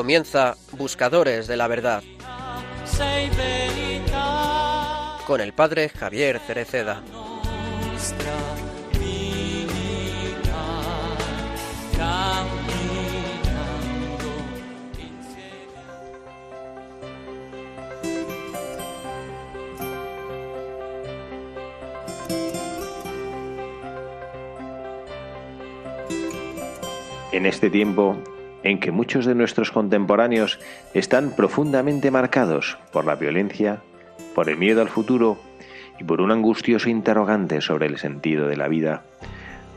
Comienza Buscadores de la Verdad con el padre Javier Cereceda. En este tiempo en que muchos de nuestros contemporáneos están profundamente marcados por la violencia, por el miedo al futuro y por un angustioso interrogante sobre el sentido de la vida,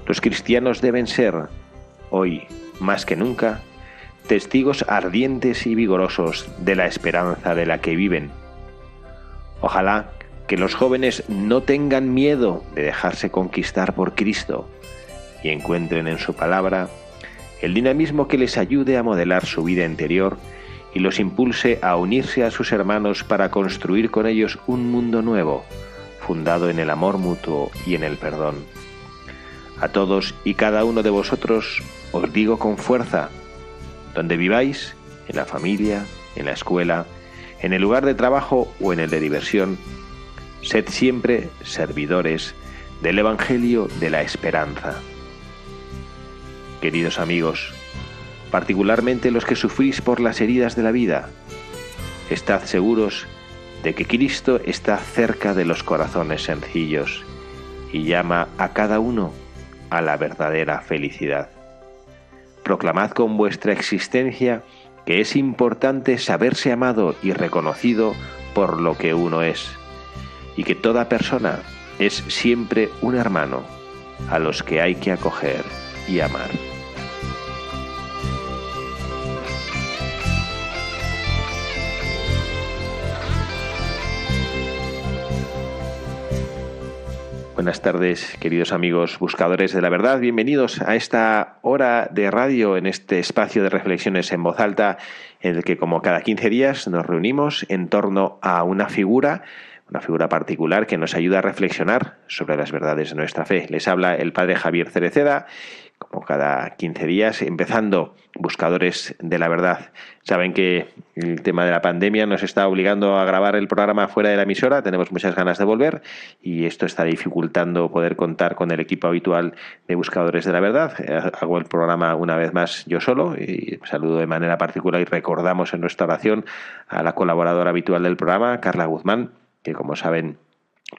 los cristianos deben ser, hoy más que nunca, testigos ardientes y vigorosos de la esperanza de la que viven. Ojalá que los jóvenes no tengan miedo de dejarse conquistar por Cristo y encuentren en su palabra el dinamismo que les ayude a modelar su vida interior y los impulse a unirse a sus hermanos para construir con ellos un mundo nuevo, fundado en el amor mutuo y en el perdón. A todos y cada uno de vosotros os digo con fuerza, donde viváis, en la familia, en la escuela, en el lugar de trabajo o en el de diversión, sed siempre servidores del Evangelio de la Esperanza queridos amigos, particularmente los que sufrís por las heridas de la vida, estad seguros de que Cristo está cerca de los corazones sencillos y llama a cada uno a la verdadera felicidad. Proclamad con vuestra existencia que es importante saberse amado y reconocido por lo que uno es, y que toda persona es siempre un hermano a los que hay que acoger y amar. Buenas tardes, queridos amigos buscadores de la verdad. Bienvenidos a esta hora de radio en este espacio de reflexiones en voz alta en el que como cada 15 días nos reunimos en torno a una figura una figura particular que nos ayuda a reflexionar sobre las verdades de nuestra fe. Les habla el padre Javier Cereceda como cada 15 días, empezando Buscadores de la Verdad. Saben que el tema de la pandemia nos está obligando a grabar el programa fuera de la emisora, tenemos muchas ganas de volver y esto está dificultando poder contar con el equipo habitual de Buscadores de la Verdad. Hago el programa una vez más yo solo y saludo de manera particular y recordamos en nuestra oración a la colaboradora habitual del programa, Carla Guzmán, que como saben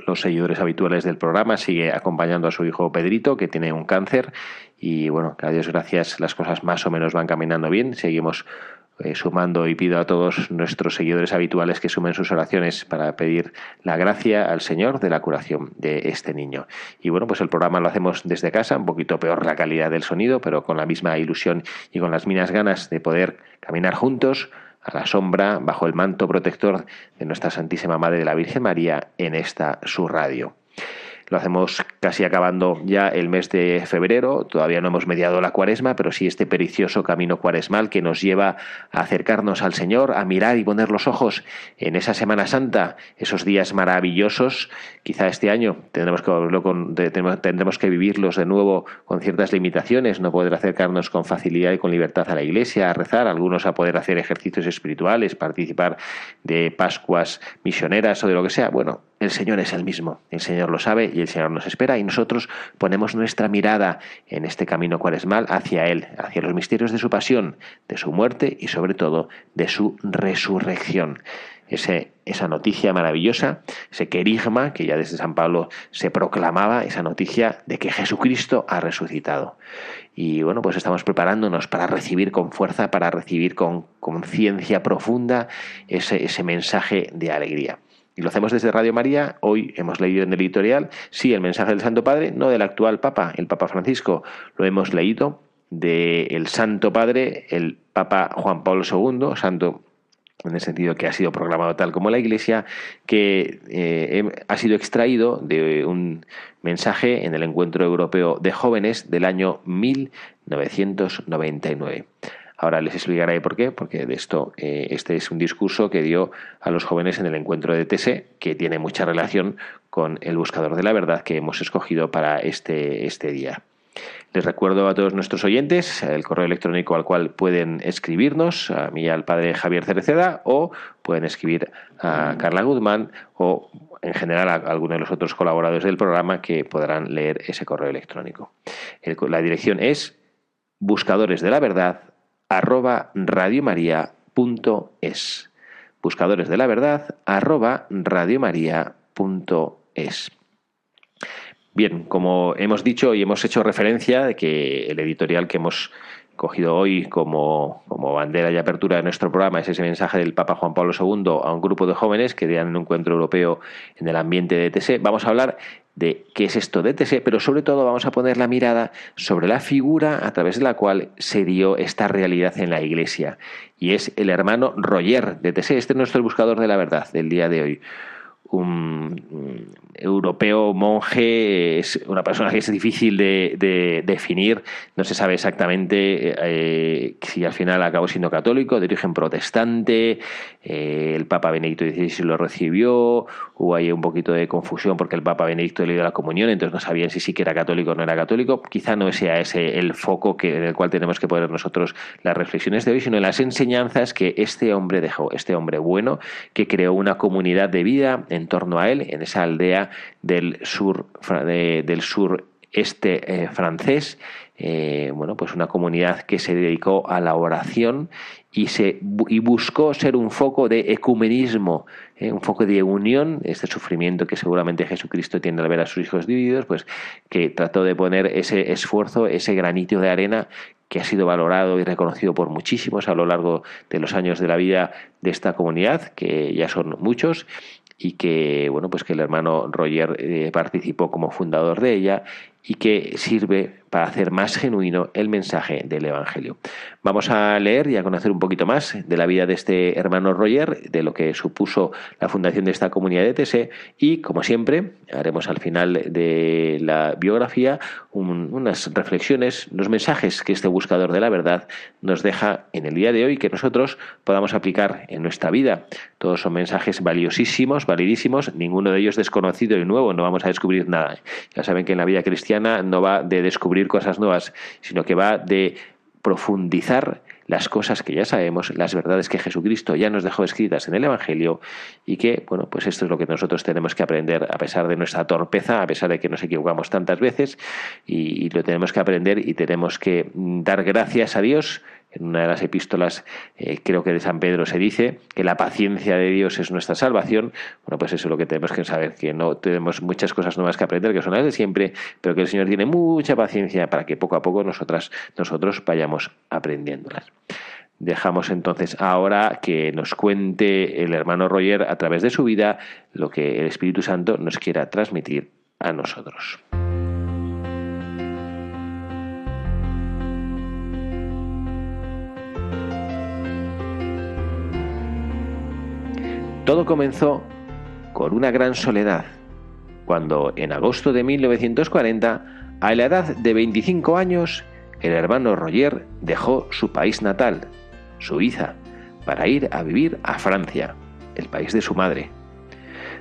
los seguidores habituales del programa, sigue acompañando a su hijo Pedrito, que tiene un cáncer. Y bueno, a Dios gracias, las cosas más o menos van caminando bien. Seguimos eh, sumando y pido a todos nuestros seguidores habituales que sumen sus oraciones para pedir la gracia al Señor de la curación de este niño. Y bueno, pues el programa lo hacemos desde casa, un poquito peor la calidad del sonido, pero con la misma ilusión y con las mismas ganas de poder caminar juntos a la sombra, bajo el manto protector de nuestra Santísima Madre de la Virgen María en esta su radio. Lo hacemos casi acabando ya el mes de febrero, todavía no hemos mediado la cuaresma, pero sí este pericioso camino cuaresmal que nos lleva a acercarnos al Señor, a mirar y poner los ojos en esa Semana Santa, esos días maravillosos. Quizá este año tendremos que, tendremos que vivirlos de nuevo con ciertas limitaciones, no poder acercarnos con facilidad y con libertad a la iglesia, a rezar, algunos a poder hacer ejercicios espirituales, participar de Pascuas misioneras o de lo que sea. Bueno, el Señor es el mismo, el Señor lo sabe y el Señor nos espera y nosotros ponemos nuestra mirada en este camino cuaresmal hacia Él, hacia los misterios de su pasión, de su muerte y sobre todo de su resurrección. Esa noticia maravillosa, ese querigma que ya desde San Pablo se proclamaba, esa noticia de que Jesucristo ha resucitado. Y bueno, pues estamos preparándonos para recibir con fuerza, para recibir con conciencia profunda ese mensaje de alegría. Y lo hacemos desde Radio María. Hoy hemos leído en el editorial, sí, el mensaje del Santo Padre, no del actual Papa, el Papa Francisco. Lo hemos leído del Santo Padre, el Papa Juan Pablo II, santo en el sentido que ha sido proclamado tal como la Iglesia, que eh, ha sido extraído de un mensaje en el Encuentro Europeo de Jóvenes del año 1999. Ahora les explicaré por qué, porque de esto, eh, este es un discurso que dio a los jóvenes en el encuentro de TSE, que tiene mucha relación con el buscador de la verdad que hemos escogido para este, este día. Les recuerdo a todos nuestros oyentes el correo electrónico al cual pueden escribirnos, a mí al padre Javier Cereceda, o pueden escribir a Carla Guzmán o en general a alguno de los otros colaboradores del programa que podrán leer ese correo electrónico. la dirección es buscadores de la verdad arroba radiomaria.es buscadores de la verdad arroba radiomaria.es Bien, como hemos dicho y hemos hecho referencia de que el editorial que hemos cogido hoy como, como, bandera y apertura de nuestro programa es ese mensaje del Papa Juan Pablo II a un grupo de jóvenes que dan un encuentro europeo en el ambiente de ETS. Vamos a hablar de qué es esto de ETS, pero sobre todo vamos a poner la mirada sobre la figura a través de la cual se dio esta realidad en la Iglesia. Y es el hermano Roger de ETS. Este es nuestro buscador de la verdad del día de hoy un europeo monje es una persona que es difícil de, definir, no se sabe exactamente eh, si al final acabó siendo católico, de origen protestante, eh, el Papa Benedicto XVI lo recibió, hubo ahí un poquito de confusión porque el Papa Benedicto le dio la comunión, entonces no sabían si sí que era católico o no era católico, quizá no sea ese el foco en el cual tenemos que poner nosotros las reflexiones de hoy, sino en las enseñanzas que este hombre dejó, este hombre bueno, que creó una comunidad de vida en torno a él, en esa aldea del sur, del sur este eh, francés, eh, bueno, pues una comunidad que se dedicó a la oración y, se, y buscó ser un foco de ecumenismo, eh, un foco de unión, este sufrimiento que seguramente Jesucristo tiene al ver a sus hijos divididos, pues que trató de poner ese esfuerzo, ese granito de arena que ha sido valorado y reconocido por muchísimos a lo largo de los años de la vida de esta comunidad, que ya son muchos, y que bueno pues que el hermano Roger eh, participó como fundador de ella y que sirve para hacer más genuino el mensaje del Evangelio. Vamos a leer y a conocer un poquito más de la vida de este hermano Roger, de lo que supuso la fundación de esta comunidad de TS y, como siempre, haremos al final de la biografía unas reflexiones, los mensajes que este buscador de la verdad nos deja en el día de hoy que nosotros podamos aplicar en nuestra vida. Todos son mensajes valiosísimos, validísimos, ninguno de ellos desconocido y nuevo, no vamos a descubrir nada. Ya saben que en la vida cristiana no va de descubrir cosas nuevas, sino que va de profundizar las cosas que ya sabemos, las verdades que Jesucristo ya nos dejó escritas en el Evangelio y que, bueno, pues esto es lo que nosotros tenemos que aprender a pesar de nuestra torpeza, a pesar de que nos equivocamos tantas veces y, lo tenemos que aprender y tenemos que dar gracias a Dios en una de las epístolas, eh, creo que de San Pedro se dice que la paciencia de Dios es nuestra salvación. Bueno, pues eso es lo que tenemos que saber, que no tenemos muchas cosas nuevas que aprender, que son las de siempre, pero que el Señor tiene mucha paciencia para que poco a poco nosotras, nosotros vayamos aprendiéndolas. Dejamos entonces ahora que nos cuente el hermano Roger a través de su vida lo que el Espíritu Santo nos quiera transmitir a nosotros. Todo comenzó con una gran soledad, cuando en agosto de 1940, a la edad de 25 años, el hermano Roger dejó su país natal, Suiza, para ir a vivir a Francia, el país de su madre.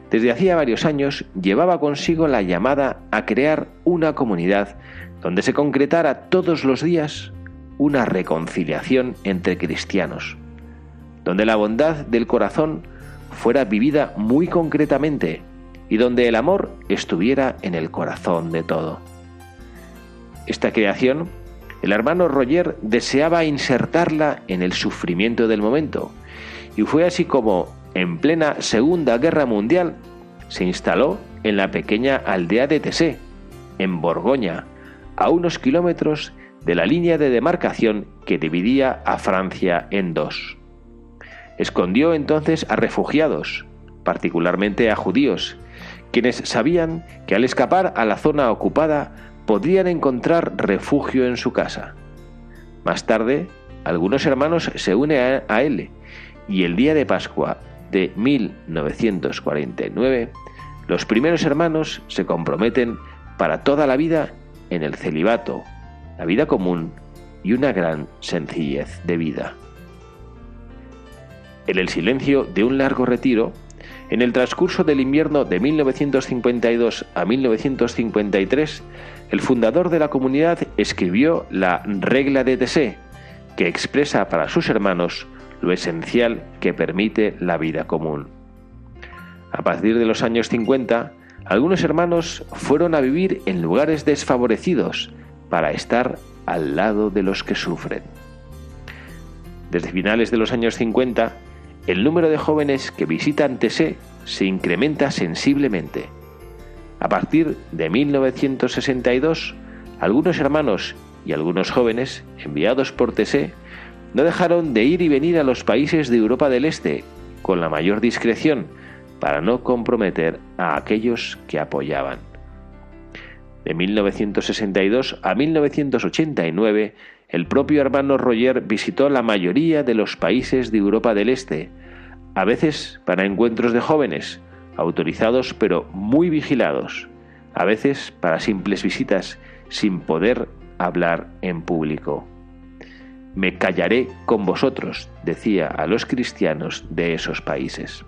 Desde hacía varios años llevaba consigo la llamada a crear una comunidad donde se concretara todos los días una reconciliación entre cristianos, donde la bondad del corazón fuera vivida muy concretamente y donde el amor estuviera en el corazón de todo. Esta creación, el hermano Roger deseaba insertarla en el sufrimiento del momento, y fue así como, en plena Segunda Guerra Mundial, se instaló en la pequeña aldea de Tessé, en Borgoña, a unos kilómetros de la línea de demarcación que dividía a Francia en dos. Escondió entonces a refugiados, particularmente a judíos, quienes sabían que al escapar a la zona ocupada podrían encontrar refugio en su casa. Más tarde, algunos hermanos se unen a, él y el día de Pascua de 1949, los primeros hermanos se comprometen para toda la vida en el celibato, la vida común y una gran sencillez de vida en el silencio de un largo retiro, en el transcurso del invierno de 1952 a 1953, el fundador de la comunidad escribió la Regla de Tessé, que expresa para sus hermanos lo esencial que permite la vida común. A partir de los años 50, algunos hermanos fueron a vivir en lugares desfavorecidos para estar al lado de los que sufren. Desde finales de los años 50, el número de jóvenes que visitan Tessé se incrementa sensiblemente. A partir de 1962, algunos hermanos y algunos jóvenes enviados por Tessé no dejaron de ir y venir a los países de Europa del Este con la mayor discreción para no comprometer a aquellos que apoyaban. De 1962 a 1989, el propio hermano Roger visitó la mayoría de los países de Europa del Este, a veces para encuentros de jóvenes, autorizados pero muy vigilados, a veces para simples visitas sin poder hablar en público. Me callaré con vosotros, decía a los cristianos de esos países.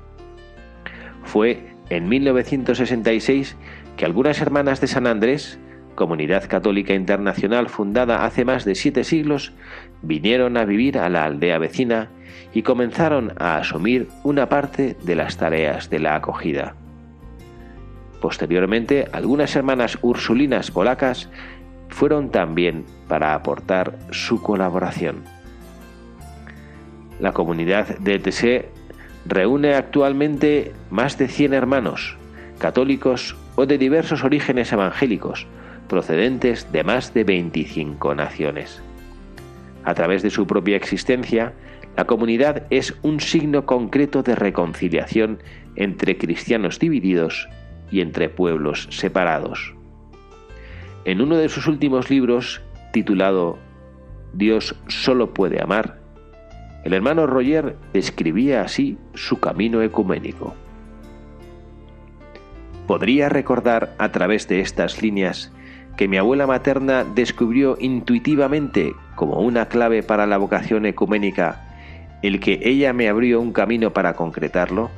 Fue en 1966 que algunas hermanas de San Andrés, comunidad católica internacional fundada hace más de siete siglos, vinieron a vivir a la aldea vecina y comenzaron a asumir una parte de las tareas de la acogida. Posteriormente, algunas hermanas ursulinas polacas fueron también para aportar su colaboración. La comunidad de TSE reúne actualmente más de 100 hermanos, católicos o de diversos orígenes evangélicos, procedentes de más de 25 naciones. A través de su propia existencia, la comunidad es un signo concreto de reconciliación entre cristianos divididos y entre pueblos separados. En uno de sus últimos libros, titulado Dios solo puede amar, el hermano Roger describía así su camino ecuménico. Podría recordar a través de estas líneas que mi abuela materna descubrió intuitivamente como una clave para la vocación ecuménica el que ella me abrió un camino para concretarlo?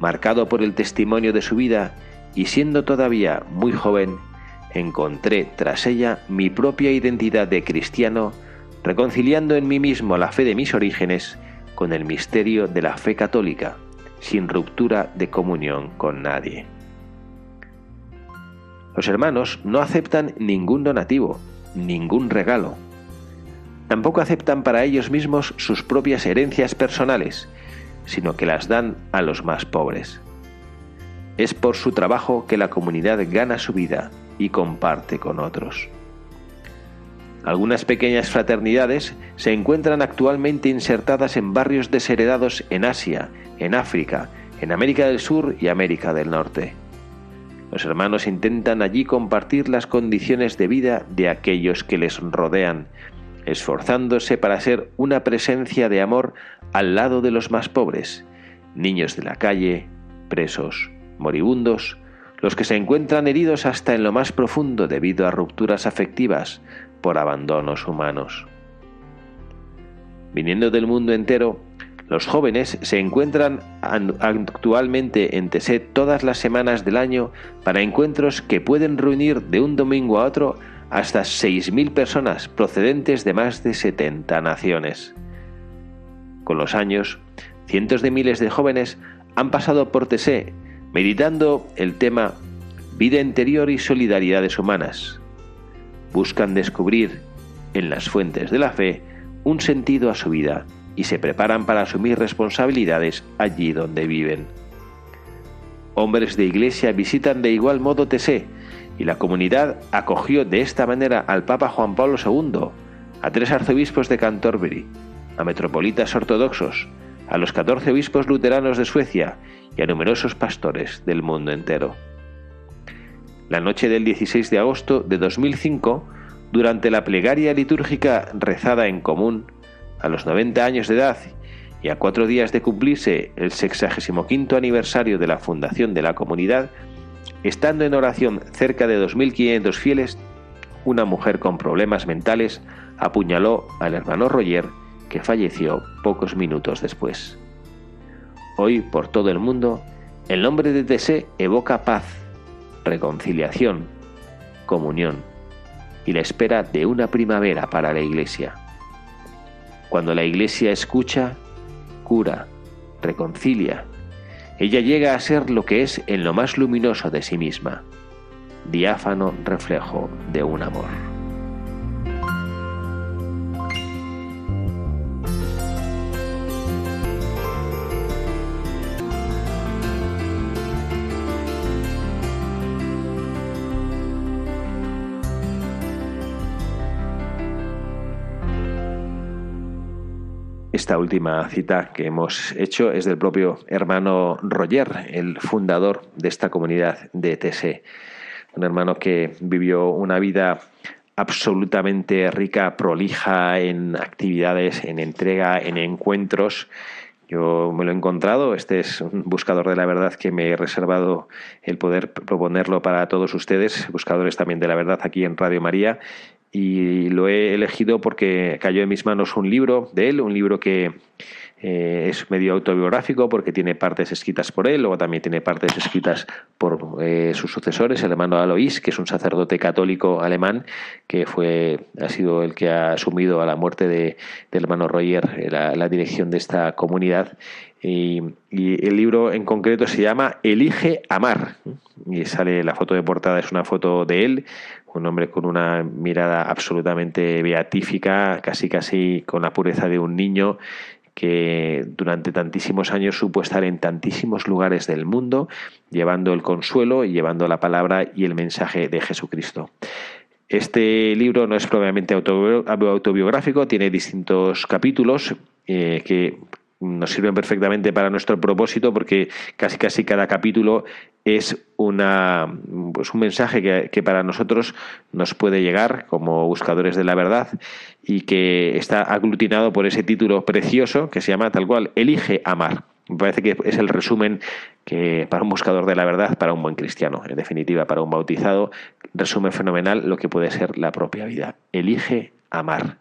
Marcado por el testimonio de su vida y siendo todavía muy joven, encontré tras ella mi propia identidad de cristiano, reconciliando en mí mismo la fe de mis orígenes con el misterio de la fe católica, sin ruptura de comunión con nadie. Los hermanos no aceptan ningún donativo, ningún regalo. Tampoco aceptan para ellos mismos sus propias herencias personales, sino que las dan a los más pobres. Es por su trabajo que la comunidad gana su vida y comparte con otros. Algunas pequeñas fraternidades se encuentran actualmente insertadas en barrios desheredados en Asia, en África, en América del Sur y América del Norte. Los hermanos intentan allí compartir las condiciones de vida de aquellos que les rodean, esforzándose para ser una presencia de amor al lado de los más pobres, niños de la calle, presos, moribundos, los que se encuentran heridos hasta en lo más profundo debido a rupturas afectivas por abandonos humanos. Viniendo del mundo entero, los jóvenes se encuentran actualmente en Teset todas las semanas del año para encuentros que pueden reunir de un domingo a otro hasta 6.000 personas procedentes de más de 70 naciones. Con los años, cientos de miles de jóvenes han pasado por Tesé meditando el tema vida interior y solidaridades humanas. Buscan descubrir en las fuentes de la fe un sentido a su vida y se preparan para asumir responsabilidades allí donde viven. Hombres de iglesia visitan de igual modo Tesé y la comunidad acogió de esta manera al Papa Juan Pablo II, a tres arzobispos de Canterbury, a metropolitas ortodoxos, a los catorce obispos luteranos de Suecia y a numerosos pastores del mundo entero. La noche del 16 de agosto de 2005, durante la plegaria litúrgica rezada en común, a los 90 años de edad y a cuatro días de cumplirse el 65 aniversario de la fundación de la comunidad, estando en oración cerca de 2.500 fieles, una mujer con problemas mentales apuñaló al hermano Roger, que falleció pocos minutos después. Hoy, por todo el mundo, el nombre de Tessé evoca paz, reconciliación, comunión y la espera de una primavera para la Iglesia. Cuando la Iglesia escucha, cura, reconcilia, ella llega a ser lo que es en lo más luminoso de sí misma, diáfano reflejo de un amor. Esta última cita que hemos hecho es del propio hermano Roger, el fundador de esta comunidad de TC. Un hermano que vivió una vida absolutamente rica, prolija en actividades, en entrega, en encuentros. Yo me lo he encontrado, este es un buscador de la verdad que me he reservado el poder proponerlo para todos ustedes, buscadores también de la verdad aquí en Radio María, y lo he elegido porque cayó en mis manos un libro de él, un libro que eh, es medio autobiográfico porque tiene partes escritas por él, luego también tiene partes escritas por eh, sus sucesores, el hermano Alois, que es un sacerdote católico alemán, que fue, ha sido el que ha asumido a la muerte de, del hermano Roger eh, la, dirección de esta comunidad. Y, el libro en concreto se llama Elige Amar. Y sale la foto de portada, es una foto de él, un hombre con una mirada absolutamente beatífica, casi casi con la pureza de un niño que durante tantísimos años supo estar en tantísimos lugares del mundo, llevando el consuelo y llevando la palabra y el mensaje de Jesucristo. Este libro no es probablemente autobiográfico, tiene distintos capítulos eh, que nos sirven perfectamente para nuestro propósito porque casi casi cada capítulo es una pues un mensaje que, que, para nosotros nos puede llegar como buscadores de la verdad y que está aglutinado por ese título precioso que se llama tal cual Elige amar. Me parece que es el resumen que para un buscador de la verdad, para un buen cristiano, en definitiva, para un bautizado, resume fenomenal lo que puede ser la propia vida. Elige amar.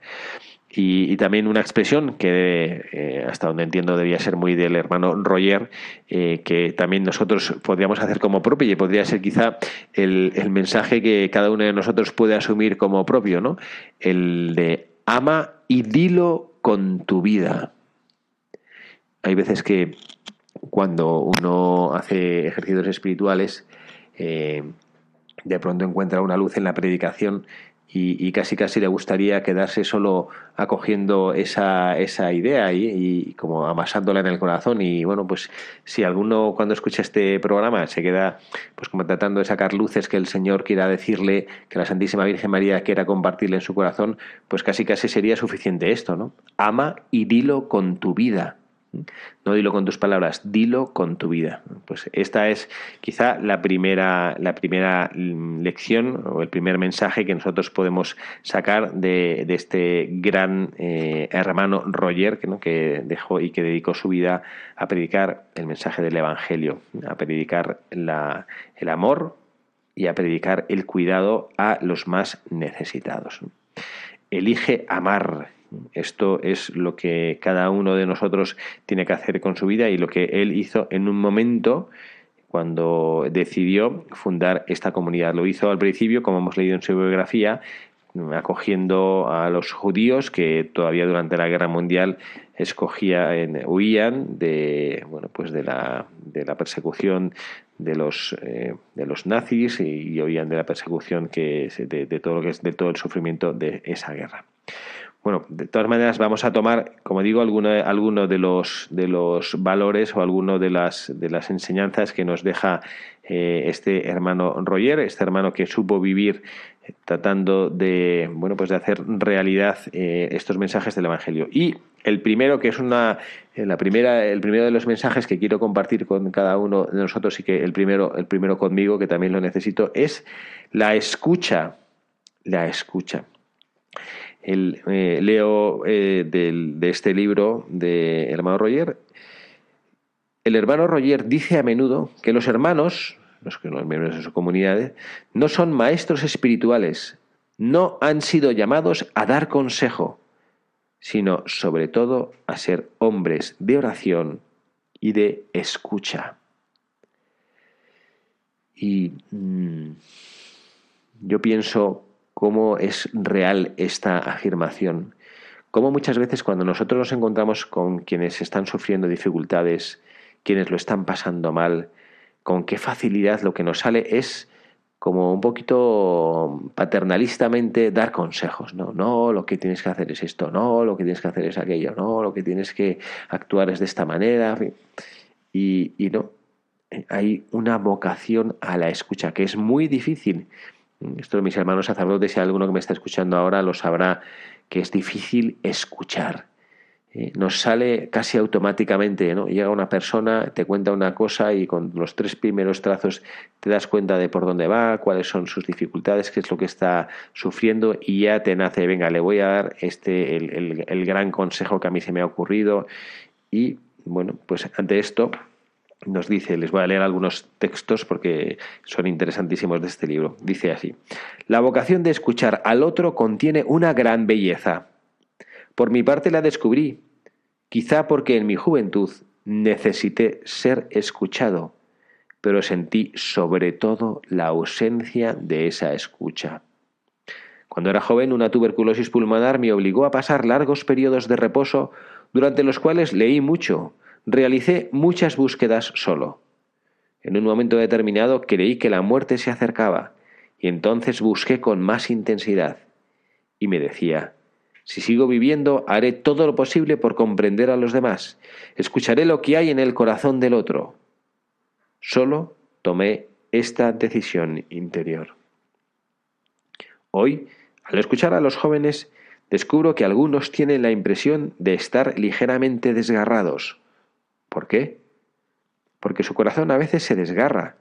Y, también una expresión que eh, hasta donde entiendo debía ser muy del hermano Roger, eh, que también nosotros podríamos hacer como propio y podría ser quizá el, el, mensaje que cada uno de nosotros puede asumir como propio, ¿no? El de ama y dilo con tu vida. Hay veces que cuando uno hace ejercicios espirituales, eh, de pronto encuentra una luz en la predicación y, casi casi le gustaría quedarse solo acogiendo esa, esa idea y, y, como amasándola en el corazón. Y bueno pues si alguno cuando escucha este programa se queda pues como tratando de sacar luces que el Señor quiera decirle que la Santísima Virgen María quiera compartirle en su corazón pues casi casi sería suficiente esto no ama y dilo con tu vida no dilo con tus palabras, dilo con tu vida. Pues esta es quizá la primera, la primera lección o el primer mensaje que nosotros podemos sacar de, este gran eh, hermano Roger que, dejó y que dedicó su vida a predicar el mensaje del Evangelio, a predicar el amor y a predicar el cuidado a los más necesitados. Elige amar, esto es lo que cada uno de nosotros tiene que hacer con su vida y lo que él hizo en un momento cuando decidió fundar esta comunidad. Lo hizo al principio, como hemos leído en su biografía, acogiendo a los judíos que todavía durante la guerra mundial escogía huían de bueno pues de la, de la persecución de los eh, de los nazis y, huían de la persecución que de todo lo que es de todo el sufrimiento de esa guerra bueno, de todas maneras vamos a tomar, como digo, alguno, alguno de, los, de los valores o alguno de las, de las enseñanzas que nos deja eh, este hermano Roger, este hermano que supo vivir eh, tratando de, bueno, pues de hacer realidad eh, estos mensajes del Evangelio. Y el primero, que es una, la primera, el primero de los mensajes que quiero compartir con cada uno de nosotros y que el primero, el primero conmigo, que también lo necesito, es la escucha, la escucha. El, eh, leo eh, de este libro de hermano Roger. El hermano Roger dice a menudo que los hermanos, los los miembros de su comunidad, no son maestros espirituales, no han sido llamados a dar consejo, sino sobre todo a ser hombres de oración y de escucha. Y mm, yo pienso cómo es real esta afirmación. Cómo muchas veces cuando nosotros nos encontramos con quienes están sufriendo dificultades, quienes lo están pasando mal, con qué facilidad lo que nos sale es como un poquito paternalistamente dar consejos, ¿no? No, lo que tienes que hacer es esto, no, lo que tienes que hacer es aquello, no, lo que tienes que actuar es de esta manera. Y, y no, hay una vocación a la escucha que es muy difícil. Esto mis hermanos sacerdotes, si alguno que me está escuchando ahora lo sabrá, que es difícil escuchar. Eh, nos sale casi automáticamente, ¿no? Llega una persona, te cuenta una cosa y con los tres primeros trazos te das cuenta de por dónde va, cuáles son sus dificultades, qué es lo que está sufriendo y ya te nace, venga, le voy a dar este, el, el gran consejo que a mí se me ha ocurrido y bueno, pues ante esto nos dice, les voy a leer algunos textos porque son interesantísimos de este libro. Dice así, la vocación de escuchar al otro contiene una gran belleza. Por mi parte la descubrí, quizá porque en mi juventud necesité ser escuchado, pero sentí sobre todo la ausencia de esa escucha. Cuando era joven, una tuberculosis pulmonar me obligó a pasar largos periodos de reposo durante los cuales leí mucho, realicé muchas búsquedas solo. En un momento determinado creí que la muerte se acercaba, y entonces busqué con más intensidad. Y me decía, si sigo viviendo, haré todo lo posible por comprender a los demás. Escucharé lo que hay en el corazón del otro. Solo tomé esta decisión interior. Hoy, al escuchar a los jóvenes, descubro que algunos tienen la impresión de estar ligeramente desgarrados. ¿Por qué? Porque su corazón a veces se desgarra.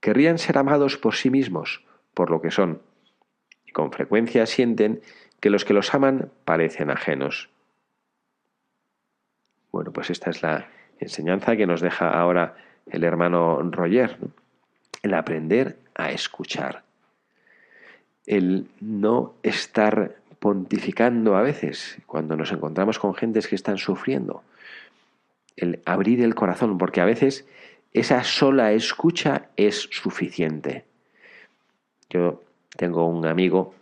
Querrían ser amados por sí mismos, por lo que son, y con frecuencia sienten que los que los aman parecen ajenos. Bueno, pues esta es la enseñanza que nos deja ahora el hermano Roger, el aprender a escuchar, el no estar pontificando a veces cuando nos encontramos con gentes que están sufriendo, el abrir el corazón, porque a veces esa sola escucha es suficiente. Yo tengo un amigo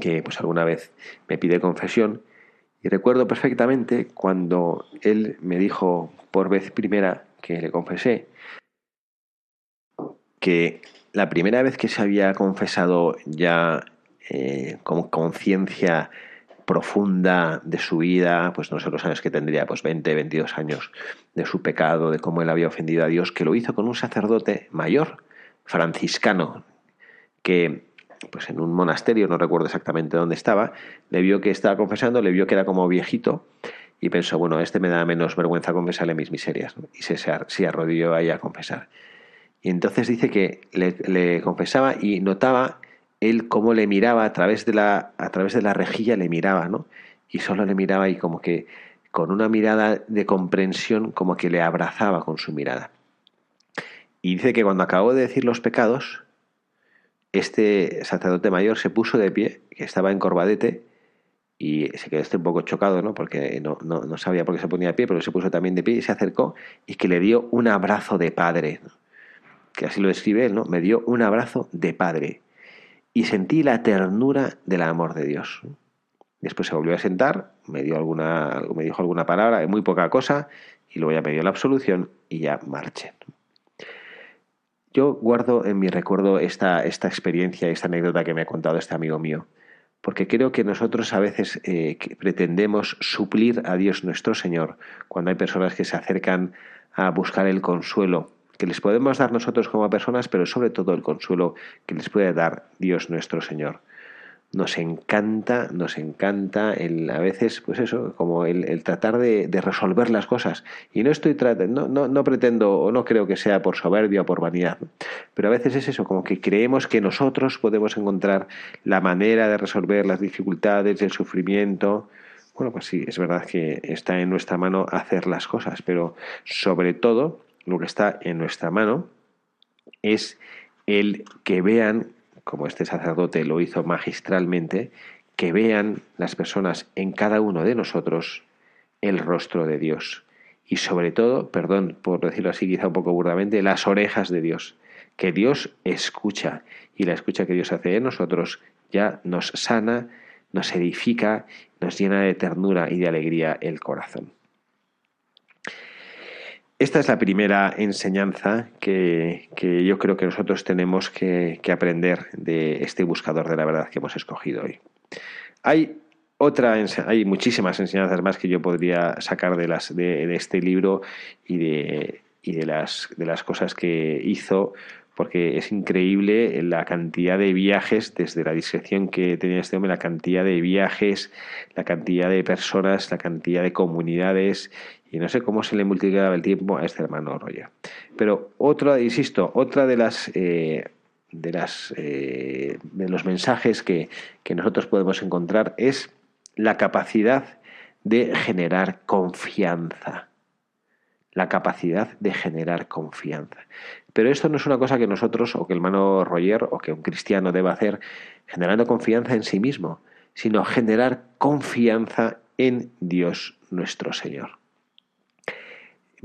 que pues alguna vez me pide confesión y recuerdo perfectamente cuando él me dijo por vez primera que le confesé que la primera vez que se había confesado ya eh, con conciencia profunda de su vida, pues no sé los años que tendría, pues 20, 22 años de su pecado, de cómo él había ofendido a Dios, que lo hizo con un sacerdote mayor, franciscano, que pues en un monasterio, no recuerdo exactamente dónde estaba, le vio que estaba confesando, le vio que era como viejito y pensó, bueno, este me da menos vergüenza confesarle mis miserias. Y se, se, arrodilló ahí a confesar. Y entonces dice que le, confesaba y notaba él cómo le miraba a través de la, a través de la rejilla, le miraba, ¿no? Y solo le miraba y como que con una mirada de comprensión, como que le abrazaba con su mirada. Y dice que cuando acabó de decir los pecados, este sacerdote mayor se puso de pie, que estaba en Corvadete, y se quedó este un poco chocado, ¿no? Porque no, no, sabía por qué se ponía de pie, pero se puso también de pie y se acercó y que le dio un abrazo de padre, que así lo describe él, ¿no? Me dio un abrazo de padre y sentí la ternura del amor de Dios. Después se volvió a sentar, me, dio alguna, me dijo alguna palabra, muy poca cosa, y luego ya me dio la absolución y ya marché. Yo guardo en mi recuerdo esta, esta experiencia, esta anécdota que me ha contado este amigo mío, porque creo que nosotros a veces eh, pretendemos suplir a Dios nuestro Señor cuando hay personas que se acercan a buscar el consuelo que les podemos dar nosotros como personas, pero sobre todo el consuelo que les puede dar Dios nuestro Señor nos encanta, nos encanta el, a veces, pues eso, como el, tratar de, resolver las cosas. Y no estoy no, no, no, pretendo o no creo que sea por soberbia o por vanidad, pero a veces es eso, como que creemos que nosotros podemos encontrar la manera de resolver las dificultades, el sufrimiento. Bueno, pues sí, es verdad que está en nuestra mano hacer las cosas, pero sobre todo lo que está en nuestra mano es el que vean como este sacerdote lo hizo magistralmente, que vean las personas en cada uno de nosotros el rostro de Dios. Y sobre todo, perdón por decirlo así quizá un poco burdamente, las orejas de Dios. que Dios escucha y la escucha que Dios hace de nosotros ya nos sana, nos edifica, nos llena de ternura y de alegría el corazón. Esta es la primera enseñanza que, yo creo que nosotros tenemos que, aprender de este buscador de la verdad que hemos escogido hoy. Hay otra, hay muchísimas enseñanzas más que yo podría sacar de, las, de, este libro y de, y de, las, de las cosas que hizo porque es increíble la cantidad de viajes, desde la discreción que tenía este hombre, la cantidad de viajes, la cantidad de personas, la cantidad de comunidades, y no sé cómo se le multiplicaba el tiempo a este hermano Roya. Pero otra, insisto, otra de las... Eh, de, las, eh, de los mensajes que, que nosotros podemos encontrar es la capacidad de generar confianza la capacidad de generar confianza. Pero esto no es una cosa que nosotros o que el hermano Roger o que un cristiano deba hacer generando confianza en sí mismo, sino generar confianza en Dios nuestro Señor.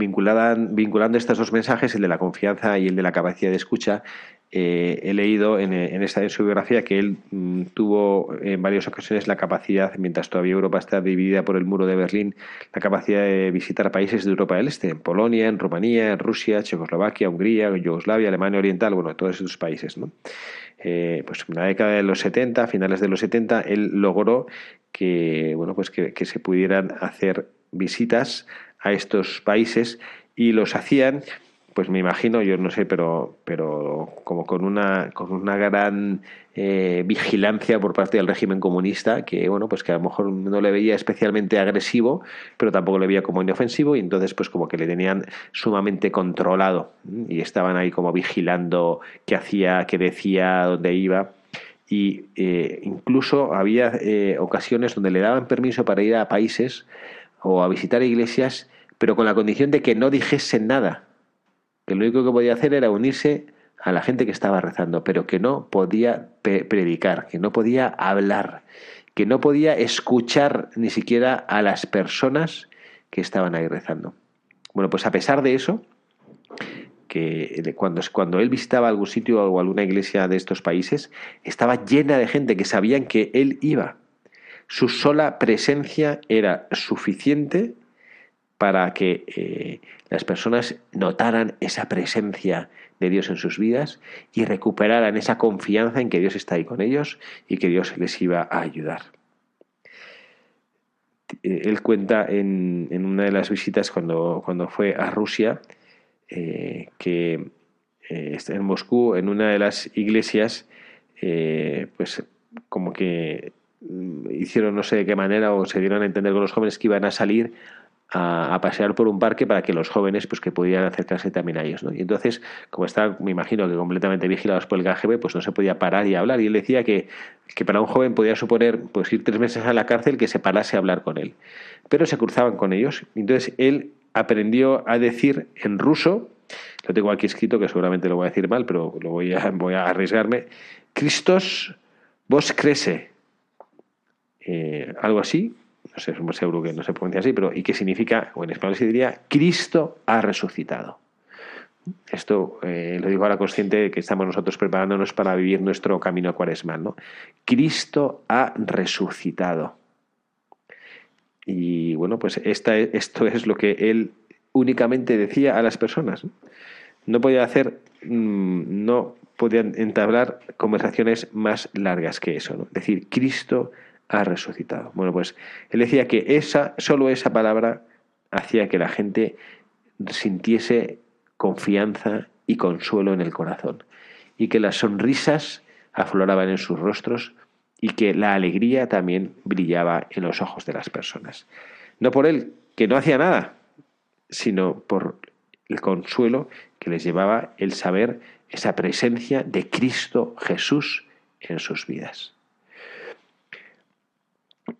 Vinculando estos dos mensajes, el de la confianza y el de la capacidad de escucha, eh, he leído en, esta, en su biografía que él mm, tuvo en varias ocasiones la capacidad, mientras todavía Europa está dividida por el muro de Berlín, la capacidad de visitar países de Europa del Este, en Polonia, en Rumanía, en Rusia, Checoslovaquia, Hungría, Yugoslavia, Alemania Oriental, bueno, todos esos países. ¿no? Eh, pues en la década de los 70, finales de los 70, él logró que, bueno, pues que se pudieran hacer visitas a estos países y los hacían pues me imagino, yo no sé, pero, pero como con una, con una gran eh, vigilancia por parte del régimen comunista, que bueno, pues que a lo mejor no le veía especialmente agresivo, pero tampoco le veía como inofensivo, y entonces pues como que le tenían sumamente controlado y estaban ahí como vigilando qué hacía, qué decía, dónde iba. Y eh, incluso había eh, ocasiones donde le daban permiso para ir a países o a visitar iglesias, pero con la condición de que no dijesen nada que lo único que podía hacer era unirse a la gente que estaba rezando, pero que no podía predicar, que no podía hablar, que no podía escuchar ni siquiera a las personas que estaban ahí rezando. Bueno, pues a pesar de eso, que cuando, cuando él visitaba algún sitio o alguna iglesia de estos países, estaba llena de gente que sabían que él iba. Su sola presencia era suficiente para que eh, las personas notaran esa presencia de Dios en sus vidas y recuperaran esa confianza en que Dios está ahí con ellos y que Dios les iba a ayudar. Eh, él cuenta en, una de las visitas cuando, cuando fue a Rusia eh, que en Moscú, en una de las iglesias, pues como que hicieron no sé de qué manera o se dieron a entender con los jóvenes que iban a salir a, pasear por un parque para que los jóvenes pues que pudieran acercarse también a ellos. Y entonces, como está, me imagino que completamente vigilados por el KGB, pues no se podía parar y hablar. Y él decía que, que para un joven podía suponer pues ir tres meses a la cárcel que se parase a hablar con él. Pero se cruzaban con ellos. Entonces él aprendió a decir en ruso, lo tengo aquí escrito que seguramente lo voy a decir mal, pero lo voy a, voy a arriesgarme, Cristos vos crece. Algo así, no sé, seguro que no se pronuncia así, pero ¿y qué significa? O en español se diría, Cristo ha resucitado. Esto eh, lo digo ahora consciente de que estamos nosotros preparándonos para vivir nuestro camino cuaresmal, ¿no? Cristo ha resucitado. Y bueno, pues esta, esto es lo que él únicamente decía a las personas. No podía hacer, mm, no podían entablar conversaciones más largas que eso, ¿no? Decir, Cristo ha resucitado. Bueno, pues él decía que esa, solo esa palabra hacía que la gente sintiese confianza y consuelo en el corazón, y que las sonrisas afloraban en sus rostros y que la alegría también brillaba en los ojos de las personas. No por él, que no hacía nada, sino por el consuelo que les llevaba el saber esa presencia de Cristo Jesús en sus vidas.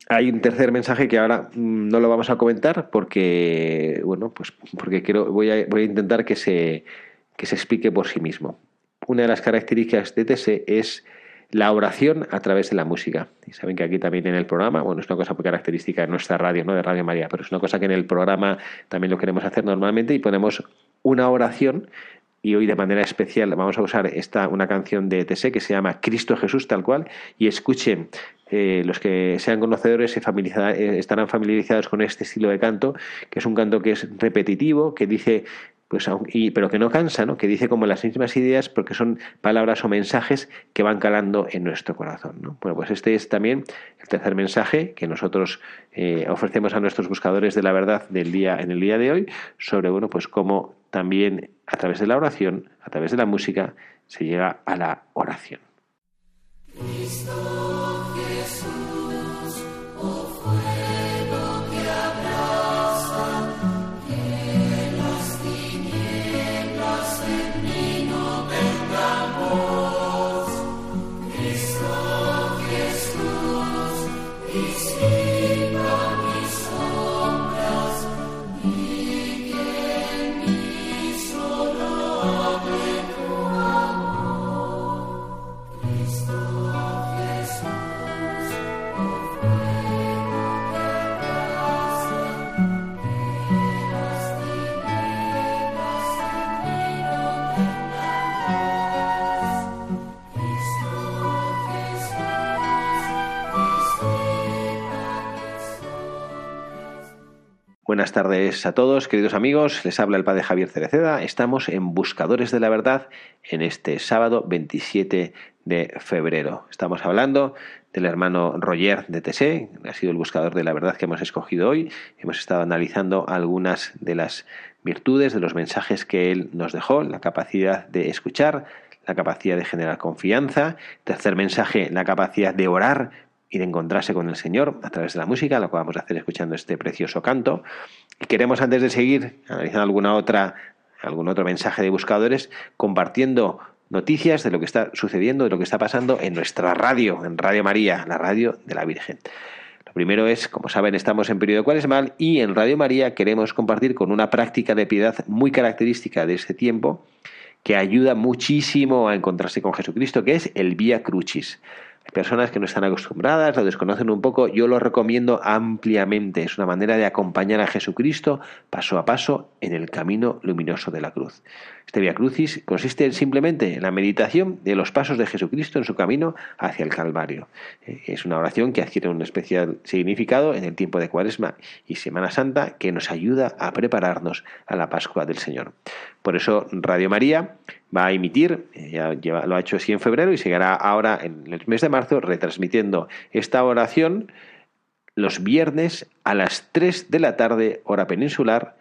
Hay un tercer mensaje que ahora mm, no lo vamos a comentar porque, bueno, pues porque quiero, voy, a, voy a intentar que se, que se explique por sí mismo. Una de las características de TS es la oración a través de la música. Y saben que aquí también en el programa, bueno, es una cosa muy característica de nuestra radio, no de Radio María, pero es una cosa que en el programa también lo queremos hacer normalmente y ponemos una oración y hoy de manera especial vamos a usar esta, una canción de TC que se llama Cristo Jesús tal cual y escuchen eh, los que sean conocedores se eh, estarán familiarizados con este estilo de canto que es un canto que es repetitivo que dice pues y, pero que no cansa, ¿no? que dice como las mismas ideas porque son palabras o mensajes que van calando en nuestro corazón. ¿no? Bueno, pues este es también el tercer mensaje que nosotros eh, ofrecemos a nuestros buscadores de la verdad del día en el día de hoy sobre bueno, pues cómo también a través de la oración, a través de la música, se llega a la oración. Buenas tardes a todos, queridos amigos. Les habla el padre Javier Cereceda. Estamos en Buscadores de la Verdad en este sábado 27 de febrero. Estamos hablando del hermano Roger de Tessé, ha sido el buscador de la verdad que hemos escogido hoy. Hemos estado analizando algunas de las virtudes, de los mensajes que él nos dejó, la capacidad de escuchar, la capacidad de generar confianza. Tercer mensaje, la capacidad de orar y de encontrarse con el Señor a través de la música, lo que vamos a hacer escuchando este precioso canto. Y queremos, antes de seguir analizando alguna otra, algún otro mensaje de buscadores, compartiendo noticias de lo que está sucediendo, de lo que está pasando en nuestra radio, en Radio María, la radio de la Virgen. Lo primero es, como saben, estamos en periodo cuaresmal y en Radio María queremos compartir con una práctica de piedad muy característica de este tiempo que ayuda muchísimo a encontrarse con Jesucristo, que es el Vía Crucis personas que no están acostumbradas, lo desconocen un poco, yo lo recomiendo ampliamente. Es una manera de acompañar a Jesucristo paso a paso en el camino luminoso de la cruz. Este Via Crucis consiste simplemente en la meditación de los pasos de Jesucristo en su camino hacia el Calvario. Eh, es una oración que adquiere un especial significado en el tiempo de Cuaresma y Semana Santa que nos ayuda a prepararnos a la Pascua del Señor. Por eso Radio María va a emitir, eh, ya lo ha hecho así en febrero y seguirá ahora en el mes de marzo retransmitiendo esta oración los viernes a las 3 de la tarde hora peninsular,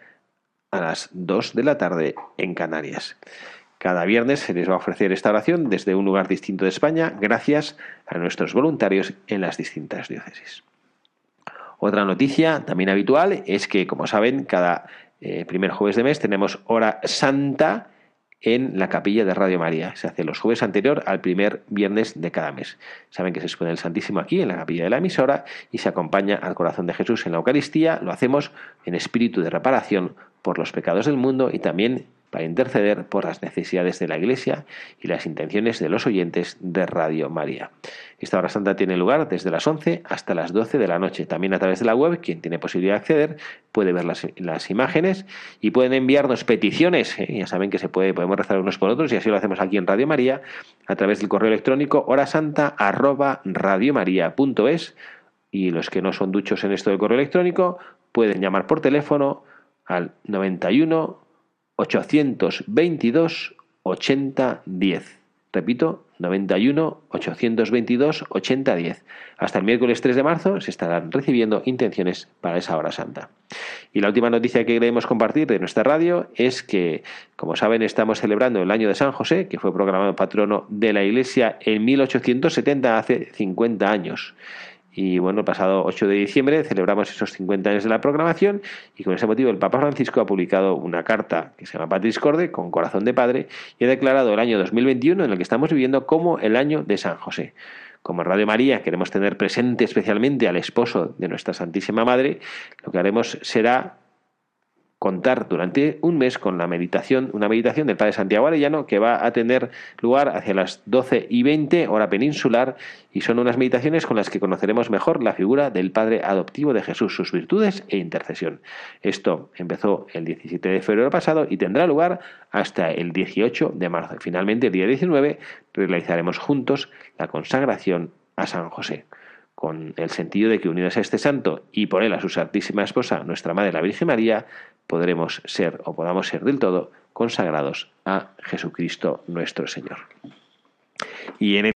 a las 2 de la tarde en Canarias. Cada viernes se les va a ofrecer esta oración desde un lugar distinto de España gracias a nuestros voluntarios en las distintas diócesis. Otra noticia también habitual es que, como saben, cada eh, primer jueves de mes tenemos hora santa en la capilla de Radio María. Se hace los jueves anterior al primer viernes de cada mes. Saben que se expone el Santísimo aquí, en la capilla de la emisora, y se acompaña al corazón de Jesús en la Eucaristía. Lo hacemos en espíritu de reparación por los pecados del mundo y también para interceder por las necesidades de la Iglesia y las intenciones de los oyentes de Radio María. Esta hora santa tiene lugar desde las 11 hasta las 12 de la noche. También a través de la web, quien tiene posibilidad de acceder puede ver las, imágenes y pueden enviarnos peticiones. ¿eh? Ya saben que se puede, podemos rezar unos por otros y así lo hacemos aquí en Radio María a través del correo electrónico horasanta@radiomaria.es y los que no son duchos en esto del correo electrónico pueden llamar por teléfono al 91 822 8010. Repito, 91 822 8010. Hasta el miércoles 3 de marzo se estarán recibiendo intenciones para esa hora santa. Y la última noticia que queremos compartir de nuestra radio es que, como saben, estamos celebrando el año de San José, que fue proclamado patrono de la Iglesia en 1870, hace 50 años. Y bueno, el pasado 8 de diciembre celebramos esos 50 años de la programación y con ese motivo el Papa Francisco ha publicado una carta que se llama Patris Corde con corazón de padre y ha declarado el año 2021 en el que estamos viviendo como el año de San José. Como Radio María queremos tener presente especialmente al esposo de nuestra Santísima Madre, lo que haremos será contar durante un mes con la meditación, una meditación del Padre Santiago Arellano que va a tener lugar hacia las 12 y 20 hora peninsular y son unas meditaciones con las que conoceremos mejor la figura del Padre adoptivo de Jesús, sus virtudes e intercesión. Esto empezó el 17 de febrero pasado y tendrá lugar hasta el 18 de marzo. Finalmente, el día 19, realizaremos juntos la consagración a San José con el sentido de que unidos a este santo y por él a su santísima esposa, nuestra Madre la Virgen María, podremos ser o podamos ser del todo consagrados a Jesucristo nuestro Señor. Y en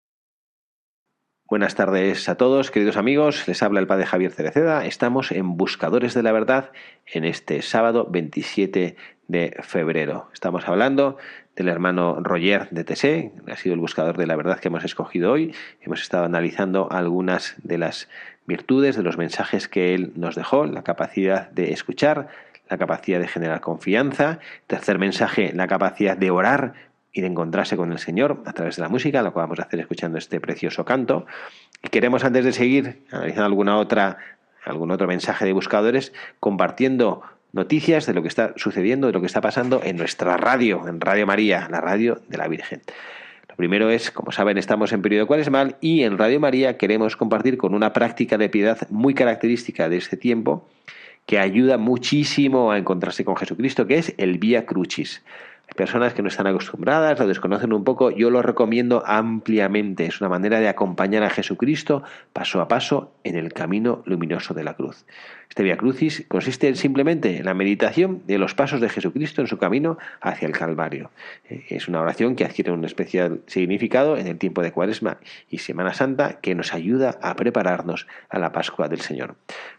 Buenas tardes a todos, queridos amigos. Les habla el Padre Javier Cereceda. Estamos en Buscadores de la Verdad en este sábado 27 de febrero. Estamos hablando del hermano Roger de Tessé, ha sido el buscador de la verdad que hemos escogido hoy. Hemos estado analizando algunas de las virtudes, de los mensajes que él nos dejó, la capacidad de escuchar, la capacidad de generar confianza. Tercer mensaje, la capacidad de orar y de encontrarse con el Señor a través de la música, lo que vamos a hacer escuchando este precioso canto. Y queremos, antes de seguir analizando alguna otra, algún otro mensaje de buscadores, compartiendo noticias de lo que está sucediendo, de lo que está pasando en nuestra radio, en Radio María, la radio de la Virgen. Lo primero es, como saben, estamos en periodo cuaresmal y en Radio María queremos compartir con una práctica de piedad muy característica de este tiempo, que ayuda muchísimo a encontrarse con Jesucristo, que es el Vía Crucis. Hay personas que no están acostumbradas, lo desconocen un poco, yo lo recomiendo ampliamente. Es una manera de acompañar a Jesucristo paso a paso en el camino luminoso de la cruz. Este Via Crucis consiste simplemente en la meditación de los pasos de Jesucristo en su camino hacia el Calvario. Eh, es una oración que adquiere un especial significado en el tiempo de Cuaresma y Semana Santa que nos ayuda a prepararnos a la Pascua del Señor.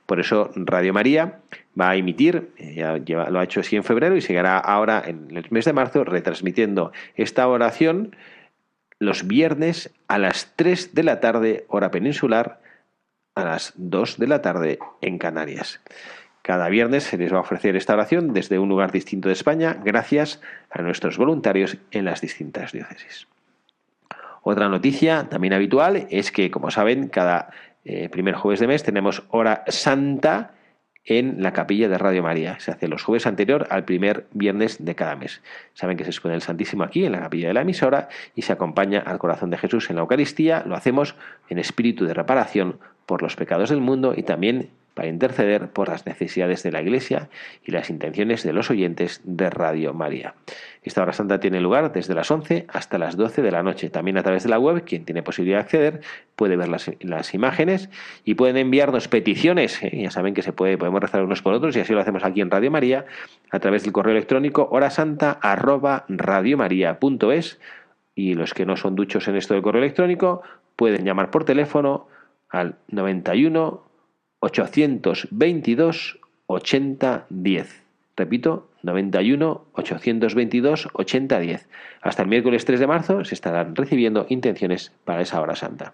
Por eso Radio María va a emitir, eh, ya lo ha hecho así en febrero y seguirá ahora en el mes de marzo retransmitiendo esta oración los viernes a las 3 de la tarde hora peninsular, a las 2 de la tarde en Canarias. Cada viernes se les va a ofrecer esta oración desde un lugar distinto de España gracias a nuestros voluntarios en las distintas diócesis. Otra noticia también habitual es que, como saben, cada eh, primer jueves de mes tenemos hora santa en la capilla de Radio María. Se hace los jueves anterior al primer viernes de cada mes. Saben que se expone el Santísimo aquí en la capilla de la emisora y se acompaña al corazón de Jesús en la Eucaristía. Lo hacemos en espíritu de reparación por los pecados del mundo y también para interceder por las necesidades de la Iglesia y las intenciones de los oyentes de Radio María. Esta hora santa tiene lugar desde las 11 hasta las 12 de la noche. También a través de la web, quien tiene posibilidad de acceder puede ver las, imágenes y pueden enviarnos peticiones. ¿eh? Ya saben que se puede, podemos rezar unos por otros y así lo hacemos aquí en Radio María a través del correo electrónico horasanta@radiomaria.es y los que no son duchos en esto del correo electrónico pueden llamar por teléfono al 91 822 8010. Repito, 91 822 8010. Hasta el miércoles 3 de marzo se estarán recibiendo intenciones para esa hora santa.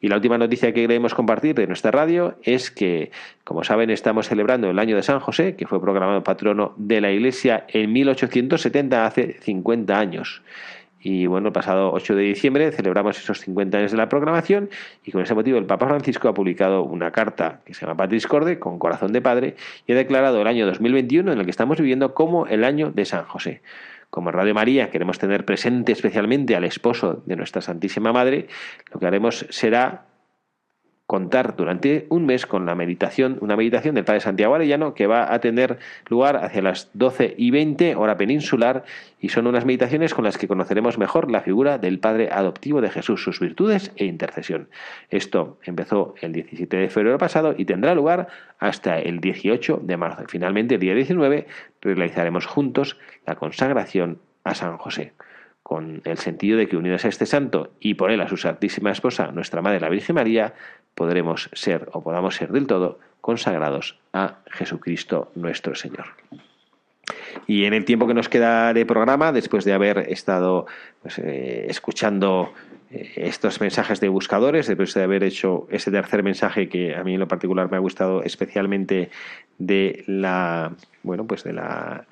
Y la última noticia que queremos compartir de nuestra radio es que, como saben, estamos celebrando el año de San José, que fue programado patrono de la Iglesia en 1870, hace 50 años. Y bueno, el pasado 8 de diciembre celebramos esos 50 años de la programación y con ese motivo el Papa Francisco ha publicado una carta que se llama Patris Corde con corazón de padre y ha declarado el año 2021 en el que estamos viviendo como el año de San José. Como Radio María queremos tener presente especialmente al esposo de nuestra Santísima Madre, lo que haremos será contar durante un mes con la meditación, una meditación del Padre Santiago Arellano que va a tener lugar hacia las 12 y 20 hora peninsular y son unas meditaciones con las que conoceremos mejor la figura del Padre adoptivo de Jesús, sus virtudes e intercesión. Esto empezó el 17 de febrero pasado y tendrá lugar hasta el 18 de marzo. Finalmente, el día 19, realizaremos juntos la consagración a San José con el sentido de que unidos a este santo y por él a su santísima esposa, nuestra Madre la Virgen María, podremos ser o podamos ser del todo consagrados a Jesucristo nuestro Señor. Y en el tiempo que nos queda de programa, después de haber estado pues, eh, escuchando eh, estos mensajes de buscadores, después de haber hecho ese tercer mensaje que a mí en lo particular me ha gustado especialmente de la bueno pues de la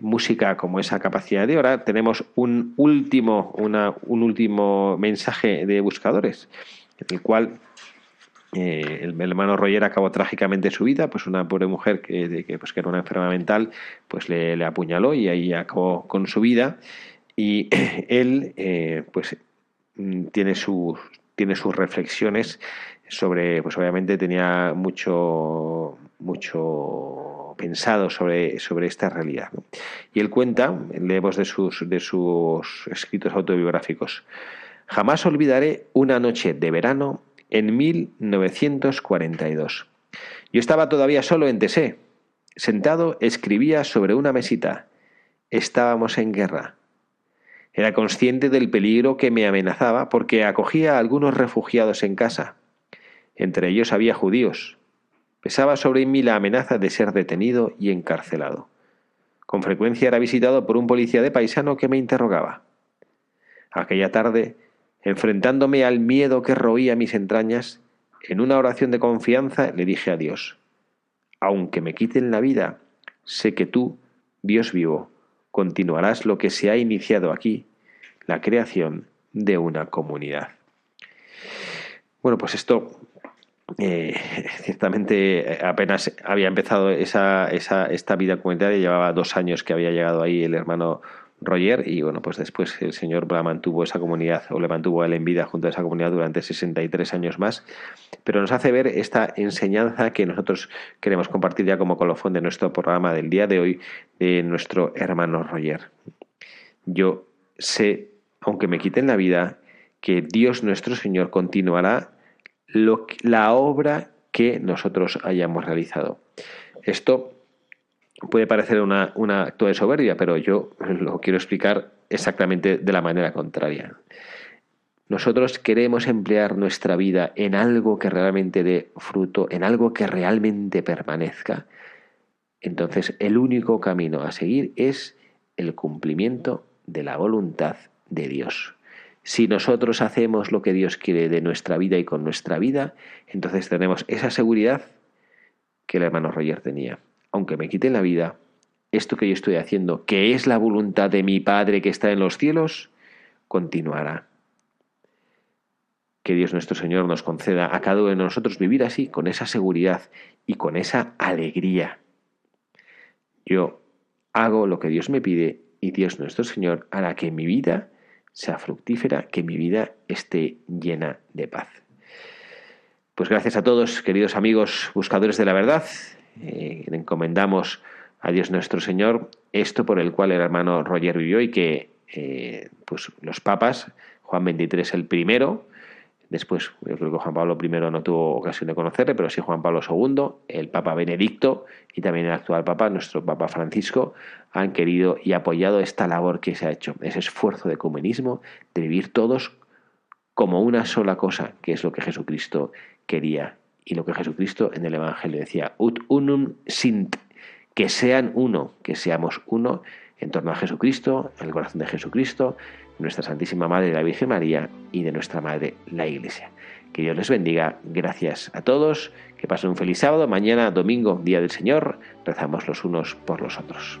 música como esa capacidad de orar, tenemos un último, una, un último mensaje de buscadores, en el cual eh, el, hermano Roger acabó trágicamente su vida, pues una pobre mujer que, que, pues que era una enferma mental, pues le, apuñaló y ahí acabó con su vida. Y él, eh, pues, mm, tiene sus, tiene sus reflexiones sobre, pues obviamente tenía mucho, mucho pensado sobre, sobre esta realidad. Y él cuenta, leemos de sus, de sus escritos autobiográficos, jamás olvidaré una noche de verano en 1942. Yo estaba todavía solo en Tesé. Sentado escribía sobre una mesita. Estábamos en guerra. Era consciente del peligro que me amenazaba porque acogía a algunos refugiados en casa. Entre ellos había judíos. Pesaba sobre mí la amenaza de ser detenido y encarcelado. Con frecuencia era visitado por un policía de paisano que me interrogaba. Aquella tarde Enfrentándome al miedo que roía mis entrañas, en una oración de confianza le dije a Dios, aunque me quiten la vida, sé que tú, Dios vivo, continuarás lo que se ha iniciado aquí, la creación de una comunidad. Bueno, pues esto eh, ciertamente apenas había empezado esa, esa, esta vida comunitaria, llevaba dos años que había llegado ahí el hermano Roger y bueno, pues después el Señor mantuvo esa comunidad o le mantuvo a él en vida junto a esa comunidad durante 63 años más, pero nos hace ver esta enseñanza que nosotros queremos compartir ya como colofón de nuestro programa del día de hoy de nuestro hermano Roger. Yo sé, aunque me quiten la vida, que Dios nuestro Señor continuará lo, la obra que nosotros hayamos realizado. Esto puede parecer una, una acto de soberbia, pero yo lo quiero explicar exactamente de la manera contraria. Nosotros queremos emplear nuestra vida en algo que realmente dé fruto, en algo que realmente permanezca. Entonces el único camino a seguir es el cumplimiento de la voluntad de Dios. Si nosotros hacemos lo que Dios quiere de nuestra vida y con nuestra vida, entonces tenemos esa seguridad que el hermano Roger tenía aunque me quiten la vida, esto que yo estoy haciendo, que es la voluntad de mi Padre que está en los cielos, continuará. Que Dios nuestro Señor nos conceda a cada uno de nosotros vivir así, con esa seguridad y con esa alegría. Yo hago lo que Dios me pide y Dios nuestro Señor hará que mi vida sea fructífera, que mi vida esté llena de paz. Pues gracias a todos, queridos amigos buscadores de la verdad. Eh, encomendamos a Dios nuestro Señor esto por el cual el hermano Roger vivió y que eh, pues los papas, Juan XXIII el primero, después yo creo que Juan Pablo I no tuvo ocasión de conocerle, pero sí Juan Pablo II, el Papa Benedicto y también el actual Papa, nuestro Papa Francisco, han querido y apoyado esta labor que se ha hecho, ese esfuerzo de ecumenismo, de vivir todos como una sola cosa, que es lo que Jesucristo quería y lo que Jesucristo en el Evangelio decía, ut unum sint, que sean uno, que seamos uno en torno a Jesucristo, el corazón de Jesucristo, nuestra Santísima Madre la Virgen María y de nuestra Madre la Iglesia. Que Dios les bendiga. Gracias a todos. Que pasen un feliz sábado. Mañana, domingo, Día del Señor, rezamos los unos por los otros.